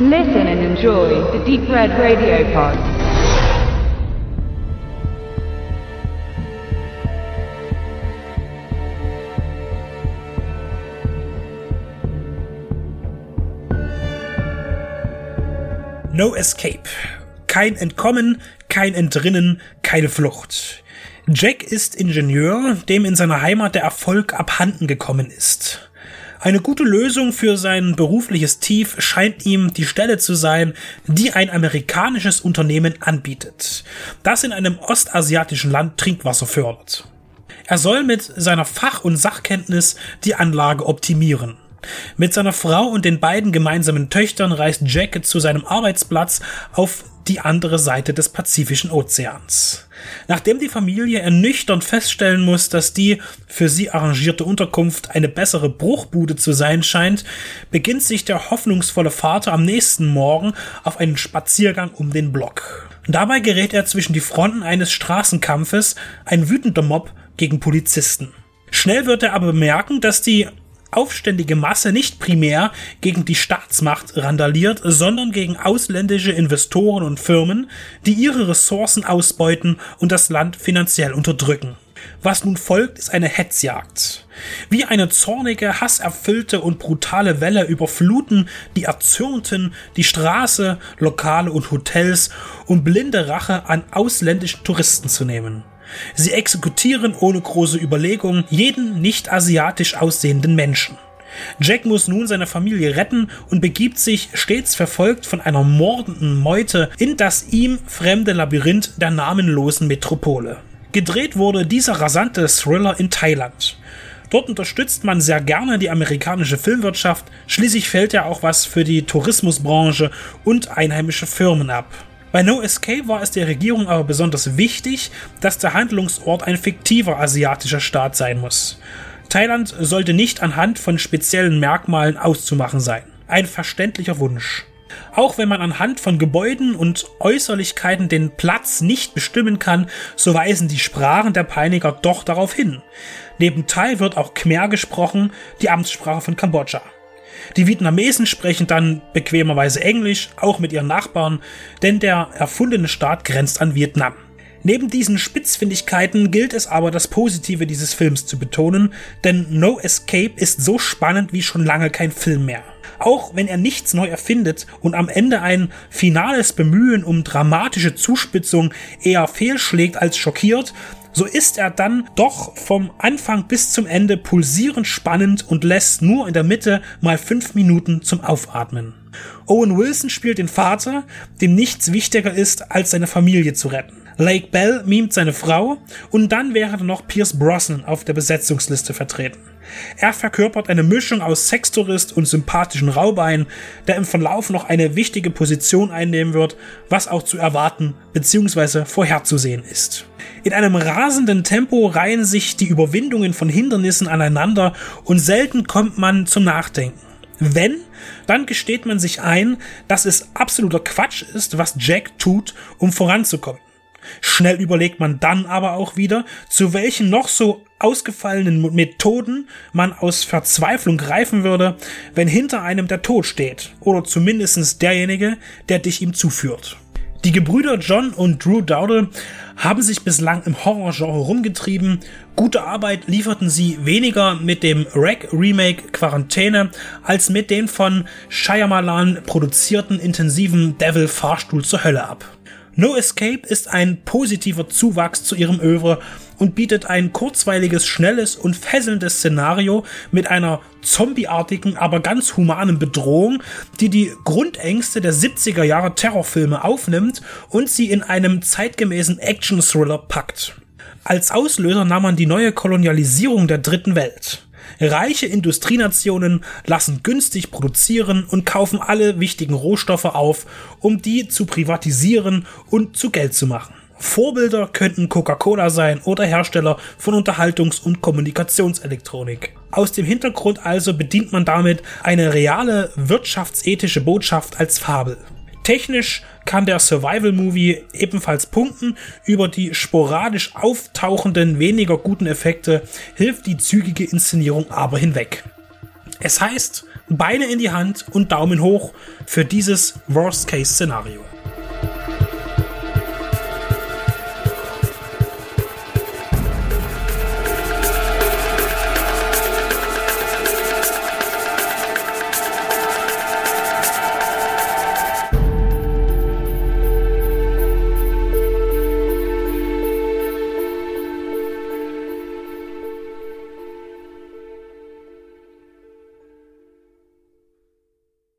Listen and enjoy the Deep Red Radio Pod. No Escape. Kein Entkommen, kein Entrinnen, keine Flucht. Jack ist Ingenieur, dem in seiner Heimat der Erfolg abhanden gekommen ist. Eine gute Lösung für sein berufliches Tief scheint ihm die Stelle zu sein, die ein amerikanisches Unternehmen anbietet, das in einem ostasiatischen Land Trinkwasser fördert. Er soll mit seiner Fach- und Sachkenntnis die Anlage optimieren. Mit seiner Frau und den beiden gemeinsamen Töchtern reist Jack zu seinem Arbeitsplatz auf die andere Seite des Pazifischen Ozeans. Nachdem die Familie ernüchternd feststellen muss, dass die für sie arrangierte Unterkunft eine bessere Bruchbude zu sein scheint, beginnt sich der hoffnungsvolle Vater am nächsten Morgen auf einen Spaziergang um den Block. Dabei gerät er zwischen die Fronten eines Straßenkampfes, ein wütender Mob gegen Polizisten. Schnell wird er aber bemerken, dass die aufständige Masse nicht primär gegen die Staatsmacht randaliert, sondern gegen ausländische Investoren und Firmen, die ihre Ressourcen ausbeuten und das Land finanziell unterdrücken. Was nun folgt, ist eine Hetzjagd. Wie eine zornige, hasserfüllte und brutale Welle überfluten die Erzürnten die Straße, Lokale und Hotels, um blinde Rache an ausländischen Touristen zu nehmen. Sie exekutieren ohne große Überlegung jeden nicht asiatisch aussehenden Menschen. Jack muss nun seine Familie retten und begibt sich, stets verfolgt von einer mordenden Meute, in das ihm fremde Labyrinth der namenlosen Metropole. Gedreht wurde dieser rasante Thriller in Thailand. Dort unterstützt man sehr gerne die amerikanische Filmwirtschaft, schließlich fällt ja auch was für die Tourismusbranche und einheimische Firmen ab. Bei No Escape war es der Regierung aber besonders wichtig, dass der Handlungsort ein fiktiver asiatischer Staat sein muss. Thailand sollte nicht anhand von speziellen Merkmalen auszumachen sein. Ein verständlicher Wunsch. Auch wenn man anhand von Gebäuden und Äußerlichkeiten den Platz nicht bestimmen kann, so weisen die Sprachen der Peiniger doch darauf hin. Neben Thai wird auch Khmer gesprochen, die Amtssprache von Kambodscha. Die Vietnamesen sprechen dann bequemerweise Englisch, auch mit ihren Nachbarn, denn der erfundene Staat grenzt an Vietnam. Neben diesen Spitzfindigkeiten gilt es aber, das Positive dieses Films zu betonen, denn No Escape ist so spannend wie schon lange kein Film mehr. Auch wenn er nichts neu erfindet und am Ende ein finales Bemühen um dramatische Zuspitzung eher fehlschlägt als schockiert, so ist er dann doch vom Anfang bis zum Ende pulsierend spannend und lässt nur in der Mitte mal fünf Minuten zum Aufatmen. Owen Wilson spielt den Vater, dem nichts wichtiger ist, als seine Familie zu retten. Lake Bell mimt seine Frau und dann wäre noch Pierce Brosnan auf der Besetzungsliste vertreten. Er verkörpert eine Mischung aus Sextourist und sympathischen Raubein, der im Verlauf noch eine wichtige Position einnehmen wird, was auch zu erwarten bzw. vorherzusehen ist. In einem rasenden Tempo reihen sich die Überwindungen von Hindernissen aneinander und selten kommt man zum Nachdenken. Wenn, dann gesteht man sich ein, dass es absoluter Quatsch ist, was Jack tut, um voranzukommen. Schnell überlegt man dann aber auch wieder, zu welchen noch so ausgefallenen Methoden man aus Verzweiflung greifen würde, wenn hinter einem der Tod steht, oder zumindest derjenige, der dich ihm zuführt. Die Gebrüder John und Drew Dowdle haben sich bislang im Horrorgenre rumgetrieben. Gute Arbeit lieferten sie weniger mit dem Rack Remake Quarantäne als mit den von Shyamalan produzierten intensiven Devil Fahrstuhl zur Hölle ab. No Escape ist ein positiver Zuwachs zu ihrem Övre und bietet ein kurzweiliges, schnelles und fesselndes Szenario mit einer zombieartigen, aber ganz humanen Bedrohung, die die Grundängste der 70er Jahre Terrorfilme aufnimmt und sie in einem zeitgemäßen Action-Thriller packt. Als Auslöser nahm man die neue Kolonialisierung der dritten Welt. Reiche Industrienationen lassen günstig produzieren und kaufen alle wichtigen Rohstoffe auf, um die zu privatisieren und zu Geld zu machen. Vorbilder könnten Coca-Cola sein oder Hersteller von Unterhaltungs- und Kommunikationselektronik. Aus dem Hintergrund also bedient man damit eine reale wirtschaftsethische Botschaft als Fabel. Technisch kann der Survival-Movie ebenfalls punkten. Über die sporadisch auftauchenden, weniger guten Effekte hilft die zügige Inszenierung aber hinweg. Es heißt, Beine in die Hand und Daumen hoch für dieses Worst-Case-Szenario.